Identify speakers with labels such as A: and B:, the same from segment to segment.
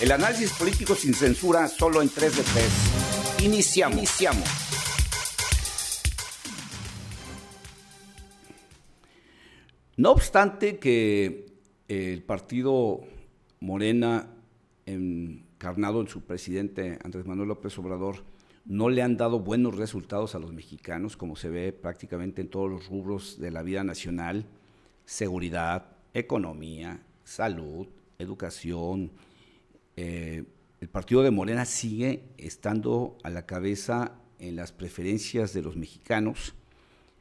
A: El análisis político sin censura solo en 3 de 3. Iniciamos. Iniciamos. No obstante que el partido Morena, encarnado en su presidente Andrés Manuel López Obrador, no le han dado buenos resultados a los mexicanos, como se ve prácticamente en todos los rubros de la vida nacional, seguridad, economía, salud, educación, eh, el partido de Morena sigue estando a la cabeza en las preferencias de los mexicanos.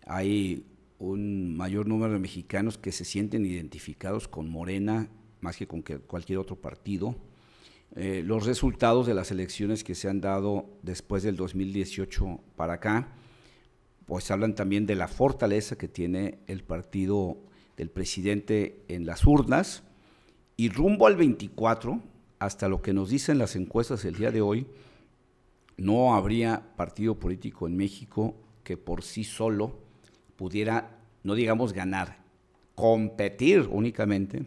A: Hay un mayor número de mexicanos que se sienten identificados con Morena más que con cualquier otro partido. Eh, los resultados de las elecciones que se han dado después del 2018 para acá, pues hablan también de la fortaleza que tiene el partido del presidente en las urnas y rumbo al 24, hasta lo que nos dicen las encuestas el día de hoy, no habría partido político en México que por sí solo pudiera, no digamos ganar, competir únicamente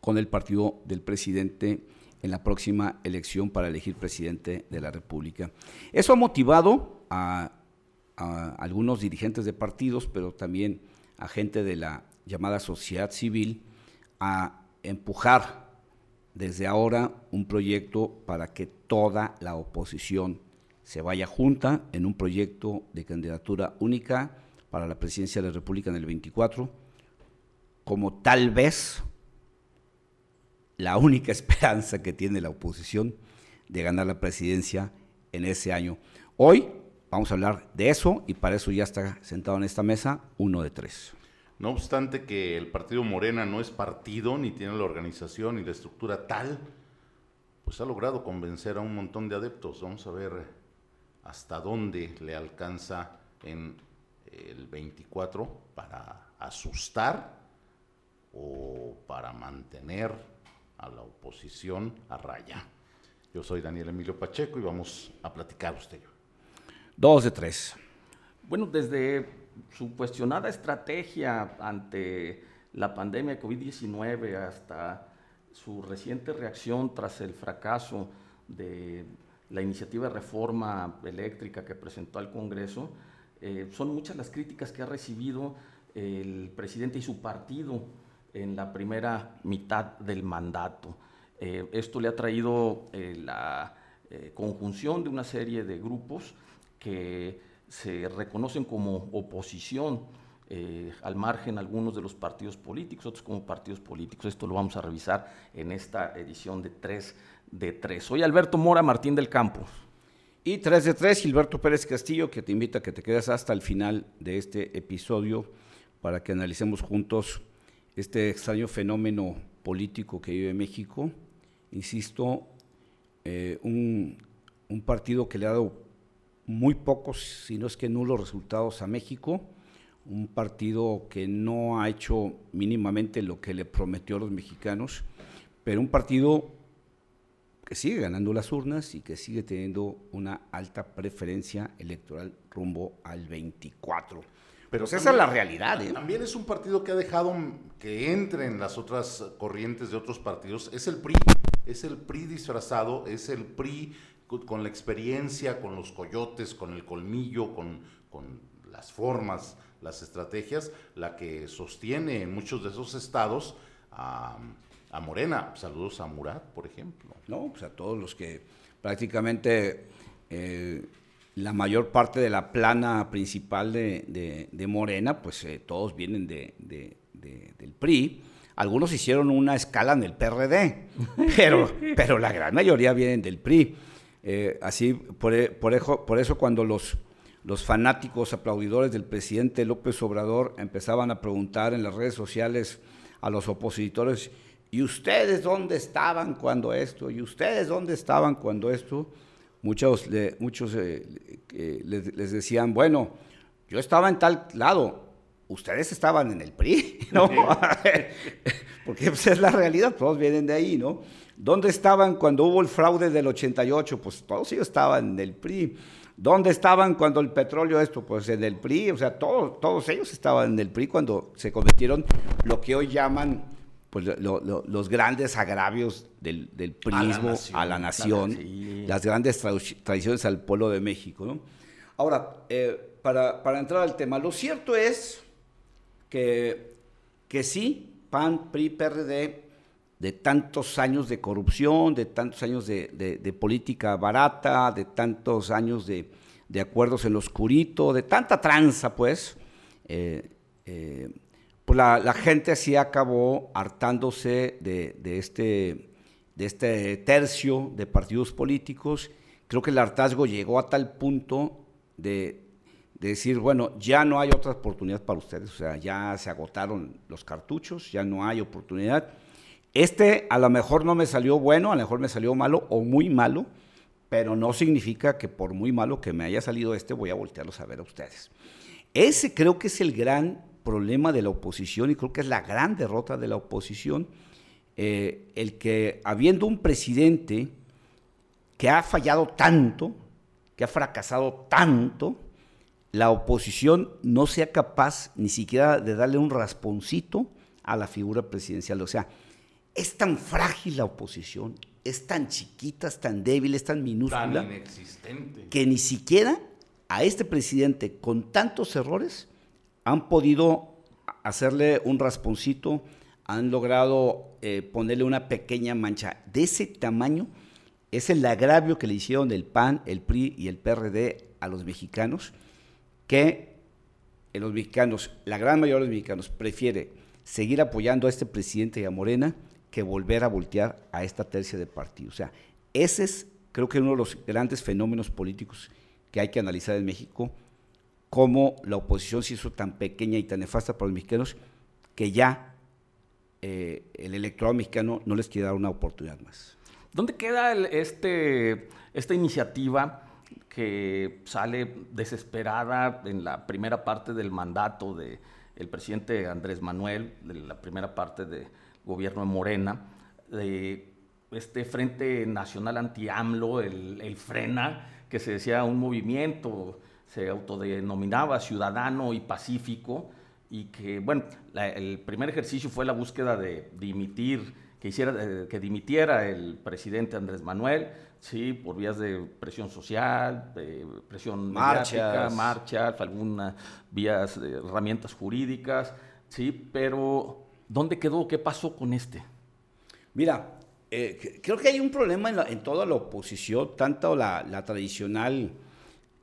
A: con el partido del presidente en la próxima elección para elegir presidente de la República. Eso ha motivado a, algunos dirigentes de partidos, pero también a gente de la llamada sociedad civil, a empujar desde ahora un proyecto para que toda la oposición se vaya junta en un proyecto de candidatura única para la presidencia de la República en el 24, como tal vez la única esperanza que tiene la oposición de ganar la presidencia en ese año. Hoy vamos a hablar de eso y para eso ya está sentado en esta mesa uno de tres.
B: No obstante que el partido Morena no es partido, ni tiene la organización ni la estructura tal, pues ha logrado convencer a un montón de adeptos. Vamos a ver hasta dónde le alcanza en el 24 para asustar o para mantener a la oposición a raya. Yo soy Daniel Emilio Pacheco y vamos a platicar usted
A: Dos de tres.
C: Bueno, desde su cuestionada estrategia ante la pandemia de COVID-19 hasta su reciente reacción tras el fracaso de la iniciativa de reforma eléctrica que presentó al Congreso, eh, son muchas las críticas que ha recibido el presidente y su partido en la primera mitad del mandato. Eh, esto le ha traído eh, la conjunción de una serie de grupos que se reconocen como oposición eh, al margen algunos de los partidos políticos, otros como partidos políticos. Esto lo vamos a revisar en esta edición de 3 de 3. Soy Alberto Mora Martín del Campo.
A: Y 3 de 3, Gilberto Pérez Castillo, que te invita a que te quedes hasta el final de este episodio para que analicemos juntos este extraño fenómeno político que vive México. Insisto, eh, un, un partido que le ha dado muy pocos, si no es que nulos resultados a México, un partido que no ha hecho mínimamente lo que le prometió a los mexicanos, pero un partido que sigue ganando las urnas y que sigue teniendo una alta preferencia electoral rumbo al 24. Pero esa es la realidad. ¿eh?
B: También es un partido que ha dejado que entren las otras corrientes de otros partidos. Es el PRI, es el PRI disfrazado, es el PRI con la experiencia, con los coyotes, con el colmillo, con, las formas, las estrategias, la que sostiene en muchos de esos estados a, Morena. Saludos a Murat, por ejemplo.
A: No, pues a todos los que prácticamente eh, la mayor parte de la plana principal de, Morena, pues eh, todos vienen de, del PRI. Algunos hicieron una escala en el PRD, pero, pero la gran mayoría vienen del PRI. Eh, así, por, e, por, eso, cuando los, fanáticos aplaudidores del presidente López Obrador empezaban a preguntar en las redes sociales a los opositores, ¿y ustedes dónde estaban cuando esto? ¿Y ustedes dónde estaban cuando esto? Muchos, muchos eh, les, les, decían, bueno, yo estaba en tal lado, ustedes estaban en el PRI, ¿no? Porque pues, es la realidad, todos vienen de ahí, ¿no? ¿Dónde estaban cuando hubo el fraude del 88? Pues todos ellos estaban en el PRI. ¿Dónde estaban cuando el petróleo esto? Pues en el PRI, o sea, todos, todos ellos estaban en el PRI cuando se cometieron lo que hoy llaman pues, los grandes agravios del, del prismo a la nación, las grandes tradiciones al pueblo de México. Ahora, eh, para, para, entrar al tema, lo cierto es que, que sí, PAN, PRI, PRD, de tantos años de corrupción, de tantos años de, política barata, de tantos años de, acuerdos en lo oscurito, de tanta tranza, pues, eh, eh, pues la, gente así acabó hartándose de, este, de este tercio de partidos políticos. Creo que el hartazgo llegó a tal punto de, decir, bueno, ya no hay otra oportunidad para ustedes, o sea, ya se agotaron los cartuchos, ya no hay oportunidad. Este a lo mejor no me salió bueno, a lo mejor me salió malo o muy malo, pero no significa que por muy malo que me haya salido este voy a voltearlos a ver a ustedes. Ese creo que es el gran problema de la oposición y creo que es la gran derrota de la oposición, eh, el que habiendo un presidente que ha fallado tanto, que ha fracasado tanto, la oposición no sea capaz ni siquiera de darle un rasponcito a la figura presidencial. O sea, es tan frágil la oposición, es tan chiquita, es tan débil, es tan minúscula,
B: tan inexistente.
A: que ni siquiera a este presidente con tantos errores han podido hacerle un rasponcito, han logrado eh, ponerle una pequeña mancha. De ese tamaño es el agravio que le hicieron el PAN, el PRI y el PRD a los mexicanos, que los mexicanos, la gran mayoría de los mexicanos, prefiere seguir apoyando a este presidente y a Morena que volver a voltear a esta tercia de partido. O sea, ese es, creo que uno de los grandes fenómenos políticos que hay que analizar en México cómo la oposición se hizo tan pequeña y tan nefasta para los mexicanos que ya eh, el electorado mexicano no les quiere dar una oportunidad más.
C: ¿Dónde queda este, esta iniciativa que sale desesperada en la primera parte del mandato del el presidente Andrés Manuel, de la primera parte del gobierno de Morena, de este Frente Nacional Anti-AMLO, el, el FRENA, que se decía un movimiento se autodenominaba ciudadano y pacífico y que, bueno, el primer ejercicio fue la búsqueda de dimitir, que, hiciera, eh, que dimitiera el presidente Andrés Manuel, sí, por vías de presión social, de presión marchas, marchas, algunas vías, herramientas jurídicas, sí, pero ¿dónde quedó? ¿Qué pasó con este?
A: Mira, eh, creo que hay un problema en, toda la oposición, tanto la, la tradicional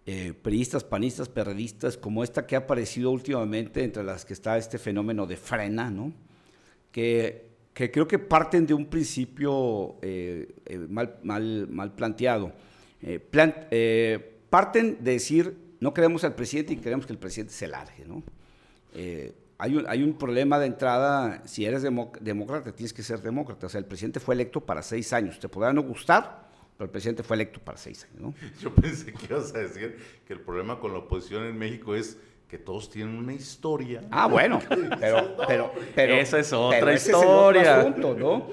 A: eh, periodistas, panistas, perredistas, como esta que ha aparecido últimamente, entre las que está este fenómeno de frena, ¿no? que, que creo que parten de un principio eh, eh, mal, mal, mal, planteado. parten de decir, no queremos al presidente y queremos que el presidente se largue. ¿no? hay, un, hay un problema de entrada, si eres demócrata, tienes que ser demócrata. O sea, el presidente fue electo para seis años. Te podrá no gustar, pero el presidente fue electo para seis años.
B: Yo pensé que ibas a decir que el problema con la oposición en México es que todos tienen una historia.
A: Ah, bueno, pero, pero, pero
C: esa es otra historia.
A: asunto, ¿no?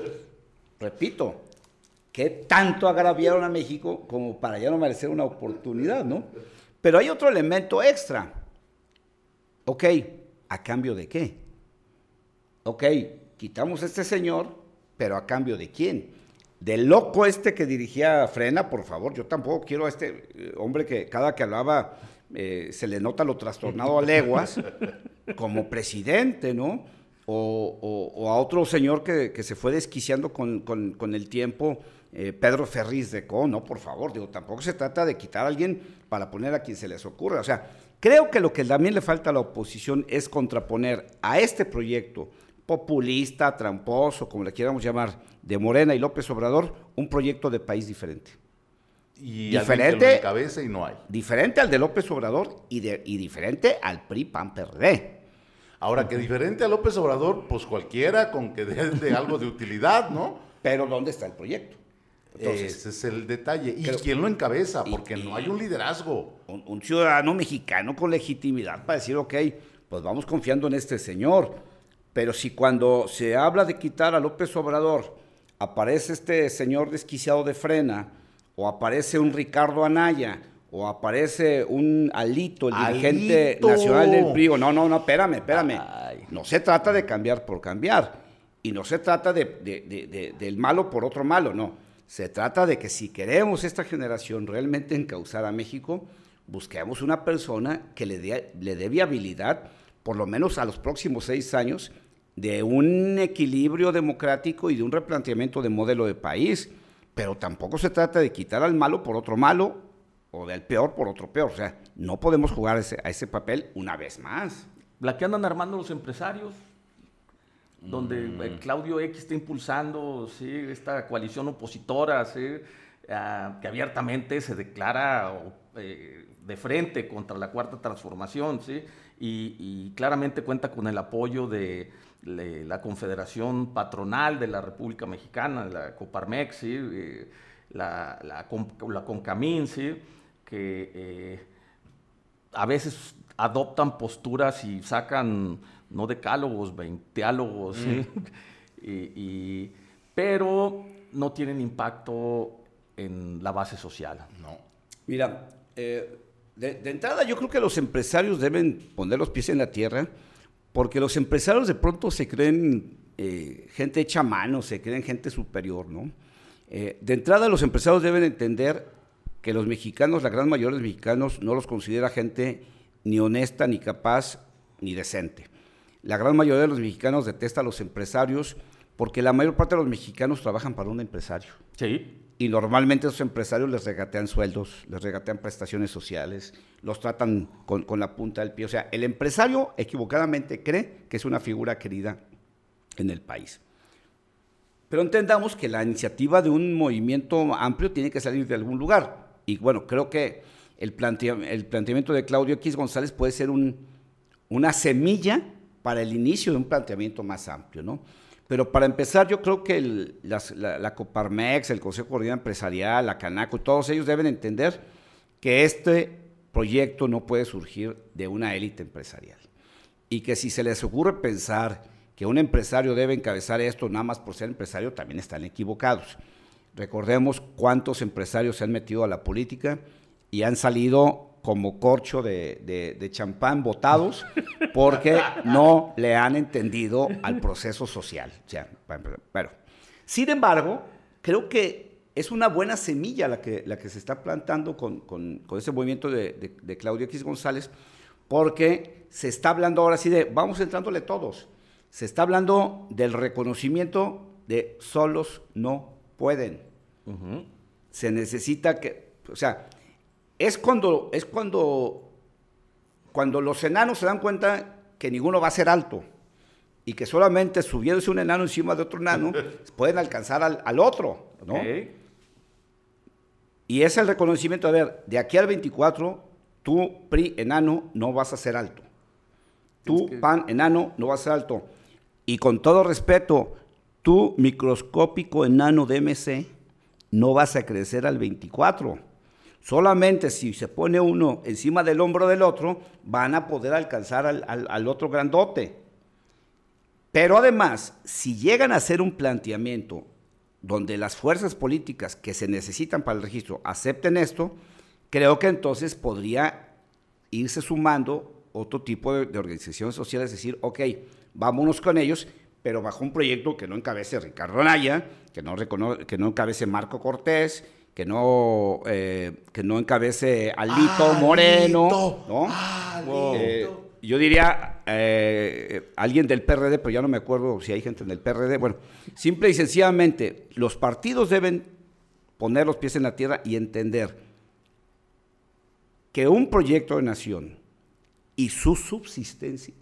A: Repito, ¿qué tanto agraviaron a México como para ya no merecer una oportunidad, ¿no? Pero hay otro elemento extra. Ok, ¿a cambio de qué? Ok, quitamos a este señor, pero ¿a cambio de quién? del loco este que dirigía Frena, por favor, yo tampoco quiero a este eh, hombre que cada que hablaba eh, se le nota lo trastornado a leguas como presidente, ¿no? O, a otro señor que, se fue desquiciando con, el tiempo, eh, Pedro Ferriz de Co, no, por favor, digo, tampoco se trata de quitar a alguien para poner a quien se les ocurra. O sea, creo que lo que también le falta a la oposición es contraponer a este proyecto populista, tramposo, como le quieramos llamar, de Morena y López Obrador, un proyecto de país diferente.
B: Y diferente cabeza y no hay.
A: Diferente al de López Obrador y, de, y diferente al PRI PAN PRD.
B: Ahora que diferente a López Obrador, pues cualquiera con que dé de algo de utilidad, ¿no?
A: Pero ¿dónde está el proyecto?
B: Ese es el detalle. ¿Y quién lo encabeza? Porque no hay un liderazgo.
A: Un, un, ciudadano mexicano con legitimidad para decir, ok, pues vamos confiando en este señor. Pero si cuando se habla de quitar a López Obrador aparece este señor desquiciado de frena, o aparece un Ricardo Anaya, o aparece un Alito, el dirigente nacional del PRI. No, no, no, espérame, espérame. No se trata de cambiar por cambiar. Y no se trata de, del malo por otro malo, no. Se trata de que si queremos esta generación realmente encauzar a México, busquemos una persona que le dé, le dé viabilidad, por lo menos a los próximos seis años, de un equilibrio democrático y de un replanteamiento de modelo de país. Pero tampoco se trata de quitar al malo por otro malo o del peor por otro peor. O sea, no podemos jugar a ese papel una vez más.
C: La que andan armando los empresarios, donde mm. Claudio X está impulsando ¿sí? esta coalición opositora, ah, que abiertamente se declara eh, de frente contra la cuarta transformación, ¿sí? y, claramente cuenta con el apoyo de, la Confederación Patronal de la República Mexicana, la Coparmex, ¿sí? Eh, la, la, la, CONCAMIN, ¿sí? que a veces adoptan posturas y sacan no decálogos, veinteálogos, mm. y, pero no tienen impacto en la base social.
A: No. Mira, eh, de, entrada yo creo que los empresarios deben poner los pies en la tierra, porque los empresarios de pronto se creen eh, gente hecha mano, se creen gente superior, ¿no? Eh, de entrada los empresarios deben entender que los mexicanos, la gran mayoría de los mexicanos, no los considera gente ni honesta, ni capaz, ni decente. La gran mayoría de los mexicanos detesta a los empresarios porque la mayor parte de los mexicanos trabajan para un empresario.
C: Sí.
A: Y normalmente esos empresarios les regatean sueldos, les regatean prestaciones sociales, los tratan con, con la punta del pie. O sea, el empresario equivocadamente cree que es una figura querida en el país. Pero entendamos que la iniciativa de un movimiento amplio tiene que salir de algún lugar. Y bueno, creo que el, el planteamiento de Claudio X González puede ser una semilla para el inicio de un planteamiento más amplio, ¿no? Pero para empezar, yo creo que la, Coparmex, el Consejo Coordinador Empresarial, la Canaco, todos ellos deben entender que este proyecto no puede surgir de una élite empresarial. Y que si se les ocurre pensar que un empresario debe encabezar esto nada más por ser empresario, también están equivocados. Recordemos cuántos empresarios se han metido a la política y han salido como corcho de, champán votados porque no le han entendido al proceso social. pero, sin embargo, creo que es una buena semilla la que, la que se está plantando con, con, ese movimiento de, de, Claudio X González, porque se está hablando ahora sí de, vamos entrándole todos, se está hablando del reconocimiento de solos no pueden. Se necesita que, o sea, es cuando, es cuando, cuando los enanos se dan cuenta que ninguno va a ser alto y que solamente subiéndose un enano encima de otro enano pueden alcanzar al, otro, ¿no? Y es el reconocimiento, a ver, de aquí al 24, tú, PRI, enano, no vas a ser alto. Tú, PAN, enano, no vas a ser alto. Y con todo respeto, tú, microscópico enano de MC, no vas a crecer al 24 Solamente si se pone uno encima del hombro del otro, van a poder alcanzar al, otro grandote. Pero además, si llegan a hacer un planteamiento donde las fuerzas políticas que se necesitan para el registro acepten esto, creo que entonces podría irse sumando otro tipo de, organizaciones sociales, decir, ok, vámonos con ellos, pero bajo un proyecto que no encabece Ricardo Anaya, que no, que no encabece Marco Cortés, que no, eh, que no encabece Alito ah, Moreno, ¿no? Eh, yo diría eh, alguien del PRD, pero ya no me acuerdo si hay gente en el PRD. Bueno, simple y sencillamente, los partidos deben poner los pies en la tierra y entender que un proyecto de nación y su subsistencia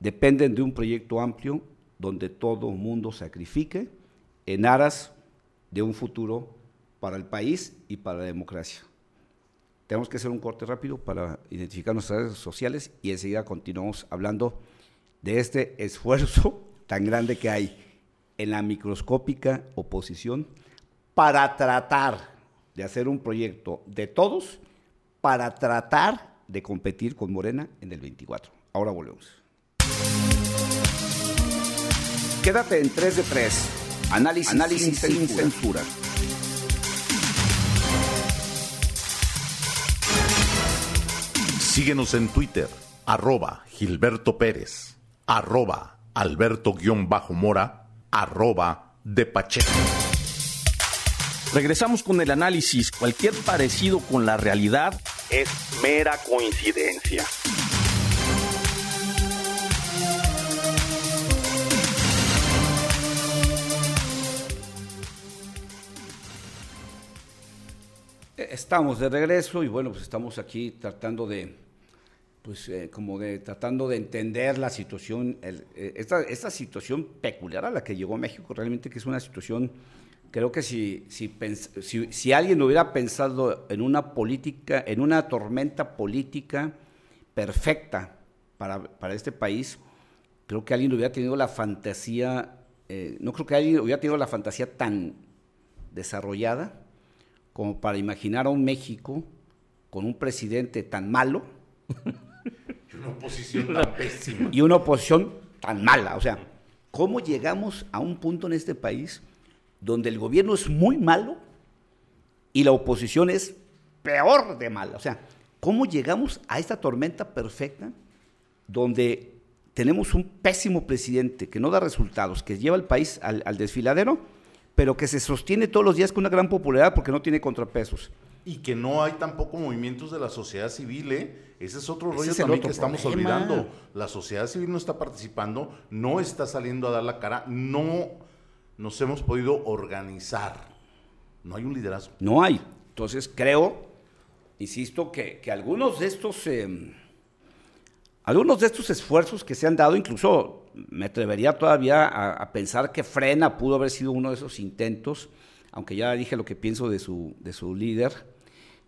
A: dependen de un proyecto amplio donde todo mundo sacrifique en aras de un futuro para el país y para la democracia. Tenemos que hacer un corte rápido para identificar nuestras redes sociales y enseguida continuamos hablando de este esfuerzo tan grande que hay en la microscópica oposición para tratar de hacer un proyecto de todos para tratar de competir con Morena en el 24. Ahora volvemos. Quédate en 3 de 3. Análisis, Análisis sin, censura.
B: Síguenos en Twitter, arroba Gilberto Pérez, arroba Alberto-Mora, arroba de Pacheco.
C: Regresamos con el análisis. Cualquier parecido con la realidad es mera coincidencia.
A: Estamos de regreso y bueno, pues estamos aquí tratando de, pues eh, como de tratando de entender la situación, eh, esta, esta, situación peculiar a la que llegó México, realmente que es una situación, creo que si, si, si, alguien hubiera pensado en una política, en una tormenta política perfecta para, para este país, creo que alguien hubiera tenido la fantasía, eh, no creo que alguien hubiera tenido la fantasía tan desarrollada como para imaginar a un México con un presidente tan malo.
B: y una oposición tan pésima.
A: Y una oposición tan mala. O sea, ¿cómo llegamos a un punto en este país donde el gobierno es muy malo y la oposición es peor de mala? O sea, ¿cómo llegamos a esta tormenta perfecta donde tenemos un pésimo presidente que no da resultados, que lleva el país al, al desfiladero? pero que se sostiene todos los días con una gran popularidad porque no tiene contrapesos.
B: Y que no hay tampoco movimientos de la sociedad civil, ¿eh? Ese es otro rollo también que estamos olvidando. La sociedad civil no está participando, no está saliendo a dar la cara, no nos hemos podido organizar. No hay un liderazgo.
A: No hay. Entonces creo, insisto, que, que algunos de estos... Eh, algunos de estos esfuerzos que se han dado, incluso me atrevería todavía a, pensar que Frena pudo haber sido uno de esos intentos, aunque ya dije lo que pienso de su, de su líder,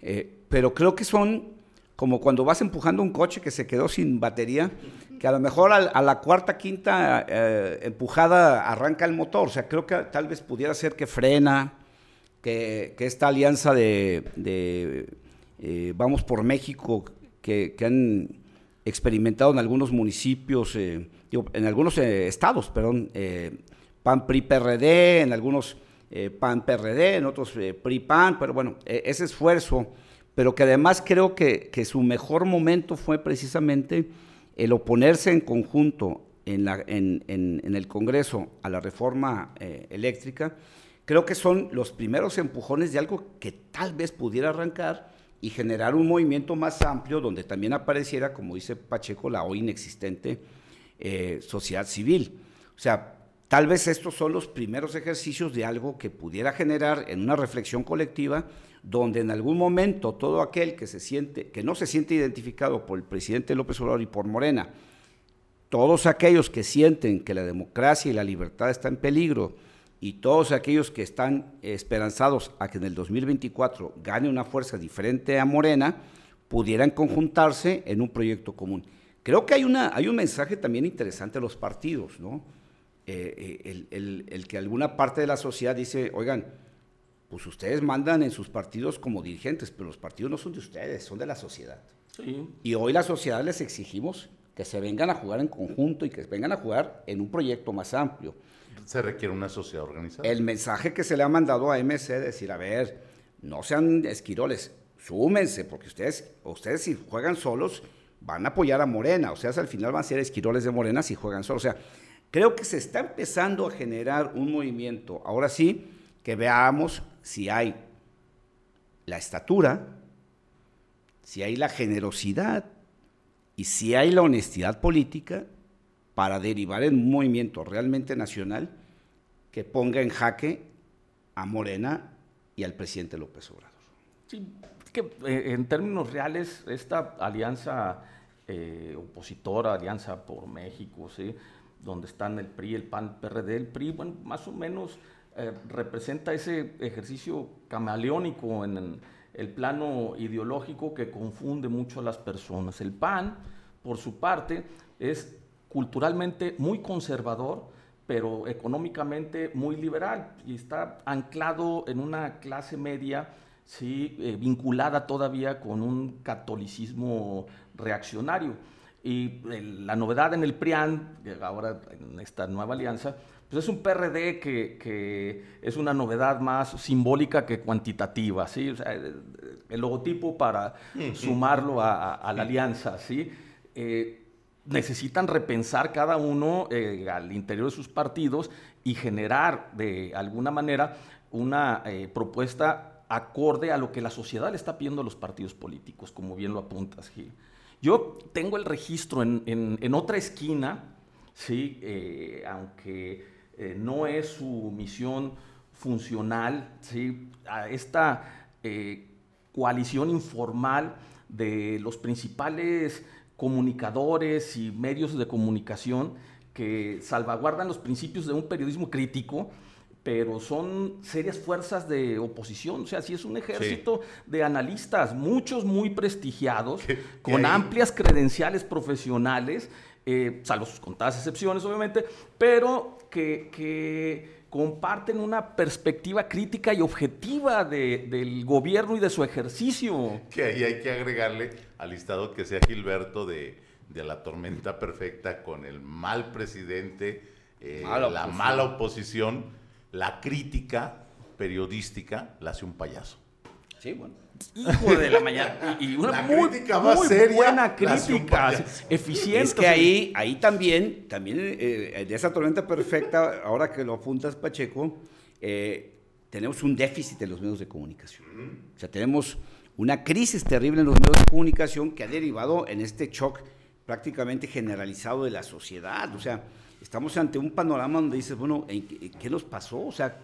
A: eh, pero creo que son como cuando vas empujando un coche que se quedó sin batería, que a lo mejor a, la cuarta, quinta eh, empujada arranca el motor, o sea, creo que tal vez pudiera ser que Frena, que, esta alianza de, eh, Vamos por México, que, han experimentado en algunos municipios, en algunos estados, perdón, PAN PRI PRD, en algunos PAN PRD, en otros PRI PAN, pero bueno, e, ese esfuerzo, pero que además creo que, su mejor momento fue precisamente el oponerse en conjunto en, el Congreso a la reforma eléctrica, creo que son los primeros empujones de algo que tal vez pudiera arrancar y generar un movimiento más amplio donde también apareciera, como dice Pacheco, la hoy inexistente eh, sociedad civil. O sea, tal vez estos son los primeros ejercicios de algo que pudiera generar en una reflexión colectiva donde en algún momento todo aquel que se siente, que no se siente identificado por el presidente López Obrador y por Morena, todos aquellos que sienten que la democracia y la libertad están en peligro, y todos aquellos que están esperanzados a que en el 2024 gane una fuerza diferente a Morena, pudieran conjuntarse en un proyecto común. Creo que hay, una, hay un mensaje también interesante a los partidos, ¿no? Eh, eh, el, el, que alguna parte de la sociedad dice, oigan, pues ustedes mandan en sus partidos como dirigentes, pero los partidos no son de ustedes, son de la sociedad. Y hoy la sociedad les exigimos que se vengan a jugar en conjunto y que vengan a jugar en un proyecto más amplio
B: se requiere una sociedad organizada.
A: El mensaje que se le ha mandado a MC es decir, a ver, no sean esquiroles, súmense, porque ustedes, ustedes si juegan solos van a apoyar a Morena, o sea, al final van a ser esquiroles de Morena si juegan solos. O sea, creo que se está empezando a generar un movimiento. Ahora sí, que veamos si hay la estatura, si hay la generosidad y si hay la honestidad política para derivar en un movimiento realmente nacional que ponga en jaque a Morena y al presidente López Obrador.
C: Sí, que eh, en términos reales, esta alianza eh, opositora, Alianza por México, ¿sí? Donde están el PRI, el PAN, el PRD, el PRI, bueno, más o menos eh, representa ese ejercicio camaleónico en el plano ideológico que confunde mucho a las personas. El PAN, por su parte, es culturalmente muy conservador, pero económicamente muy liberal y está anclado en una clase media, sí, eh, vinculada todavía con un catolicismo reaccionario. Y la novedad en el PRIAN, ahora en esta nueva alianza, pues es un PRD que, que, es una novedad más simbólica que cuantitativa, ¿sí? el logotipo para sumarlo a, la alianza, ¿sí? Eh, necesitan repensar cada uno eh, al interior de sus partidos y generar de alguna manera una eh, propuesta acorde a lo que la sociedad le está pidiendo a los partidos políticos, como bien lo apuntas, Gil. Yo tengo el registro en, otra esquina, ¿sí? Eh, aunque no es su misión funcional, ¿sí? a esta coalición informal de los principales comunicadores y medios de comunicación que salvaguardan los principios de un periodismo crítico, pero son serias fuerzas de oposición. O sea, sí es un ejército de analistas, muchos muy prestigiados, con amplias credenciales profesionales, eh, salvo sus contadas excepciones, obviamente, pero que, que comparten una perspectiva crítica y objetiva del gobierno y de su ejercicio.
B: Que ahí hay que agregarle al listado que sea Gilberto de, la tormenta perfecta con el mal presidente, eh, la mala oposición, la crítica periodística la hace un payaso.
C: Sí, bueno. Hijo de la mañana. Y una muy, buena crítica, eficiente.
A: Es que ahí, ahí también, también eh, de esa tormenta perfecta, ahora que lo apuntas, Pacheco, eh, tenemos un déficit de los medios de comunicación. O sea, tenemos una crisis terrible en los medios de comunicación que ha derivado en este shock prácticamente generalizado de la sociedad. O sea, estamos ante un panorama donde dices, bueno, ¿qué nos pasó? O sea,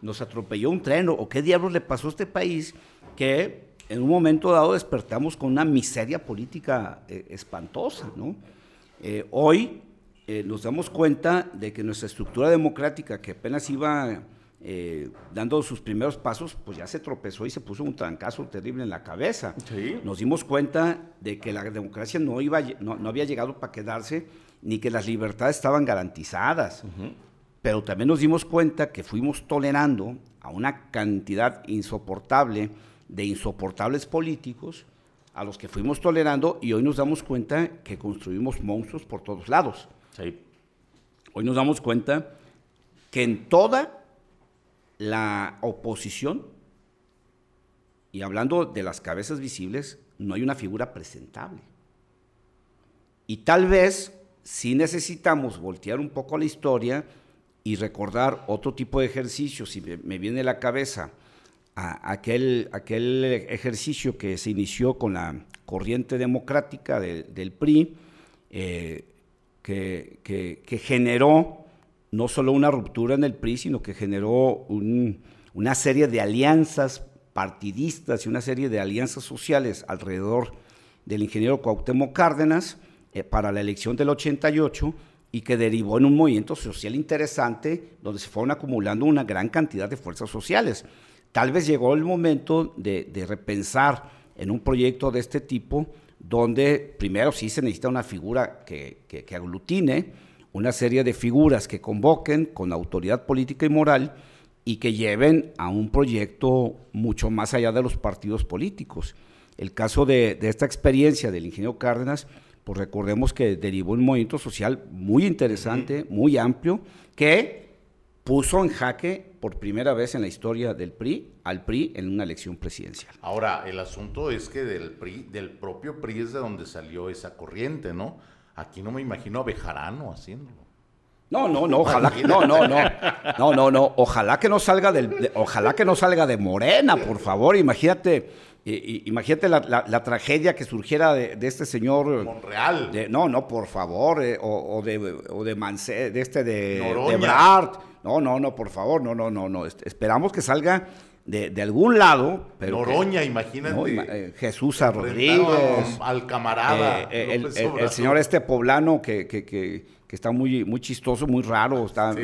A: nos atropelló un tren o qué diablos le pasó a este país que en un momento dado despertamos con una miseria política eh, espantosa. ¿no? Eh, hoy eh, nos damos cuenta de que nuestra estructura democrática, que apenas iba dando sus primeros pasos, pues ya se tropezó y se puso un trancazo terrible en la cabeza. Nos dimos cuenta de que la democracia no, iba, no, había llegado para quedarse, ni que las libertades estaban garantizadas. Pero también nos dimos cuenta que fuimos tolerando a una cantidad insoportable de insoportables políticos a los que fuimos tolerando y hoy nos damos cuenta que construimos monstruos por todos lados. Hoy nos damos cuenta que en toda la oposición, y hablando de las cabezas visibles, no hay una figura presentable. Y tal vez si necesitamos voltear un poco la historia y recordar otro tipo de ejercicios, si me viene a la cabeza aquel, aquel ejercicio que se inició con la corriente democrática del PRI, eh, que, generó no solo una ruptura en el PRI, sino que generó una serie de alianzas partidistas y una serie de alianzas sociales alrededor del ingeniero Cuauhtémoc Cárdenas eh, para la elección del 88 y que derivó en un movimiento social interesante donde se fueron acumulando una gran cantidad de fuerzas sociales. Tal vez llegó el momento de, repensar en un proyecto de este tipo, donde primero sí se necesita una figura que, aglutine, una serie de figuras que convoquen con autoridad política y moral y que lleven a un proyecto mucho más allá de los partidos políticos. El caso de, esta experiencia del ingeniero Cárdenas, pues recordemos que derivó un movimiento social muy interesante, muy amplio, que puso en jaque por primera vez en la historia del PRI al PRI en una elección presidencial.
B: Ahora, el asunto es que del PRI, del propio PRI es de donde salió esa corriente, ¿no? Aquí no me imagino a Bejarano haciéndolo.
A: No, no, no, ojalá que no, no, no. No, no, no, ojalá que no salga del ojalá que no salga de Morena, por favor, imagínate imagínate la, tragedia que surgiera de, este señor.
B: Monreal.
A: no, no, por favor, eh, o, de, o de de este de, de Brart. No, no, no, por favor, no, no, no, no. Esperamos que salga de, algún lado. Pero
B: Noroña, imagínate.
A: Eh, Jesús Rodríguez.
B: Al, camarada.
A: Eh, el, señor este poblano que, que, que, está muy, muy chistoso, muy raro. Está,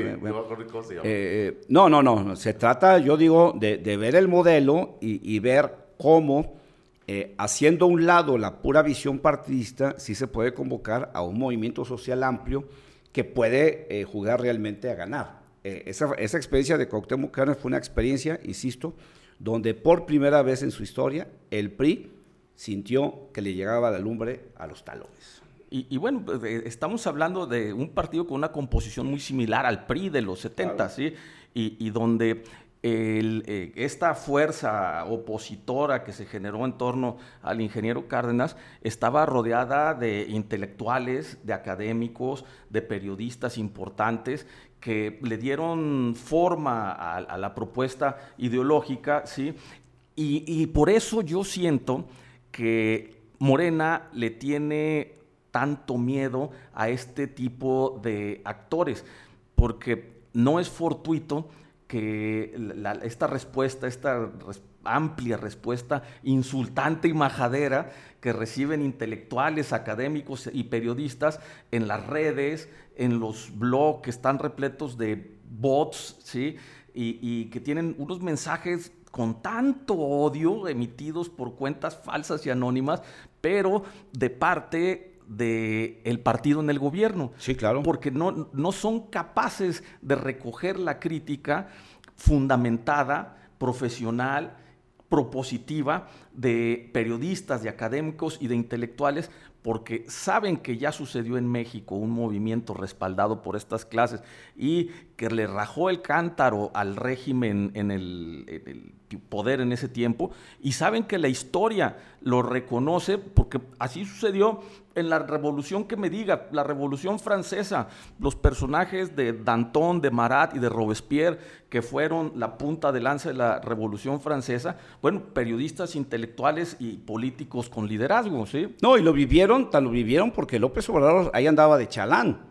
A: no, no, no. Se trata, yo digo, de, ver el modelo y, y ver cómo, eh, haciendo a un lado la pura visión partidista, sí se puede convocar a un movimiento social amplio que puede eh, jugar realmente a ganar. Eh, esa, experiencia de Cuauhtémoc Cárdenas fue una experiencia, insisto, donde por primera vez en su historia el PRI sintió que le llegaba la lumbre a los talones.
C: Y, bueno, pues, estamos hablando de un partido con una composición muy similar al PRI de los 70, ¿sí? Y, y donde eh, esta fuerza opositora que se generó en torno al ingeniero Cárdenas estaba rodeada de intelectuales, de académicos, de periodistas importantes que le dieron forma a, la propuesta ideológica, ¿sí? y por eso yo siento que Morena le tiene tanto miedo a este tipo de actores, porque no es fortuito que esta respuesta, esta amplia respuesta insultante y majadera que reciben intelectuales, académicos y periodistas en las redes, en los blogs que están repletos de bots, ¿sí? Y, y que tienen unos mensajes con tanto odio emitidos por cuentas falsas y anónimas, pero de parte del el partido en el gobierno.
A: Sí, claro.
C: Porque no, no son capaces de recoger la crítica fundamentada, profesional, propositiva de periodistas, de académicos y de intelectuales, porque saben que ya sucedió en México un movimiento respaldado por estas clases y que le rajó el cántaro al régimen en el, en el poder en ese tiempo y saben que la historia lo reconoce porque así sucedió en la revolución que me diga, la revolución francesa, los personajes de Danton, de Marat y de Robespierre que fueron la punta de lanza de la revolución francesa, bueno, periodistas intelectuales y políticos con liderazgo, ¿sí?
A: No, y lo vivieron, tal lo vivieron porque López Obrador ahí andaba de chalán.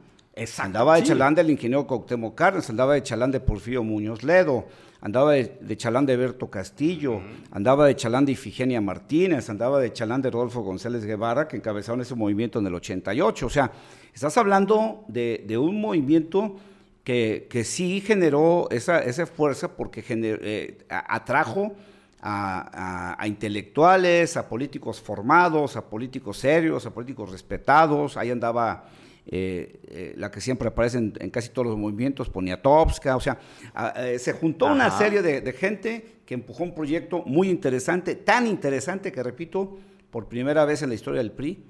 A: Andaba de chalán del ingeniero Cuauhtémoc Cárdenas, andaba de chalán de Porfirio Muñoz Ledo, andaba de, chalán de Berto Castillo, andaba de chalán de Ifigenia Martínez, andaba de chalán de Rodolfo González Guevara, que encabezaron ese movimiento en el 88. O sea, estás hablando de, un movimiento que, sí generó esa, fuerza porque eh, atrajo a, intelectuales, a políticos formados, a políticos serios, a políticos respetados. Ahí andaba eh, eh, la que siempre aparece en, casi todos los movimientos, Poniatowska, o sea, eh, se juntó una serie de, gente que empujó un proyecto muy interesante, tan interesante que, repito, por primera vez en la historia del PRI,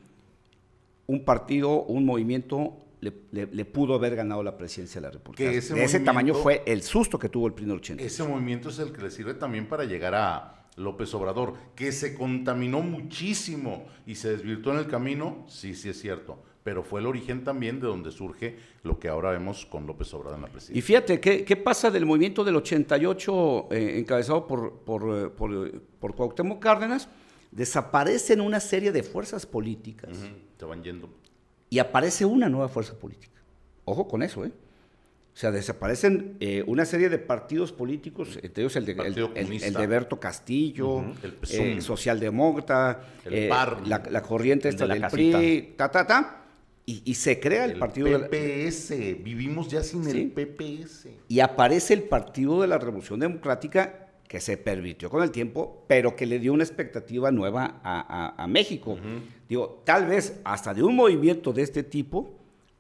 A: un partido, un movimiento le, pudo haber ganado la presidencia de la República.
B: de ese tamaño
A: fue el susto que tuvo el PRI en el 80.
B: Ese movimiento es el que le sirve también para llegar a López Obrador, que se contaminó muchísimo y se desvirtuó en el camino, sí, sí es cierto pero fue el origen también de donde surge lo que ahora vemos con López Obrador en la presidencia.
A: Y fíjate, ¿qué, pasa del movimiento del 88 eh, encabezado por, por, eh, por, por, Cuauhtémoc Cárdenas? Desaparecen una serie de fuerzas políticas.
B: Se van yendo.
A: Y aparece una nueva fuerza política. Ojo con eso, ¿eh? O sea, desaparecen eh, una serie de partidos políticos, entre ellos el de, el, de Berto Castillo, el Socialdemócrata, la, la, corriente esta del PRI, ta, ta, ta y, se crea el, partido
B: PPS, vivimos ya sin el PPS.
A: Y aparece el Partido de la Revolución Democrática que se permitió con el tiempo, pero que le dio una expectativa nueva a, México. Digo, tal vez hasta de un movimiento de este tipo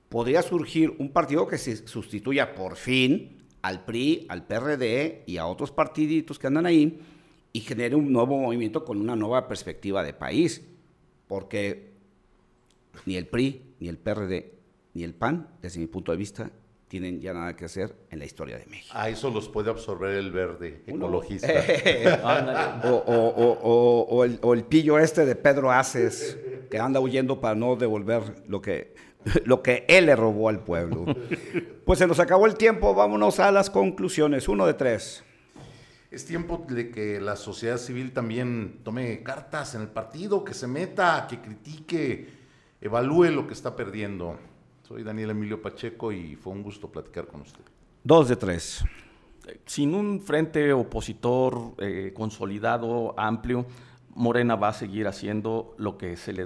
A: podría surgir un partido que se sustituya por fin al PRI, al PRD y a otros partiditos que andan ahí y genere un nuevo movimiento con una nueva perspectiva de país. Porque ni el PRI, ni el PRD, ni el PAN, desde mi punto de vista, tienen ya nada que hacer en la historia de México.
B: A eso los puede absorber el verde ecologista.
A: o, el, pillo este de Pedro Aces, que anda huyendo para no devolver lo que, lo que él le robó al pueblo. Pues se nos acabó el tiempo, vámonos a las conclusiones. Uno de tres.
B: Es tiempo de que la sociedad civil también tome cartas en el partido, que se meta, que critique, evalúe lo que está perdiendo. Soy Daniel Emilio Pacheco y fue un gusto platicar con usted.
A: Dos de tres.
C: Sin un frente opositor eh, consolidado, amplio, Morena va a seguir haciendo lo que se le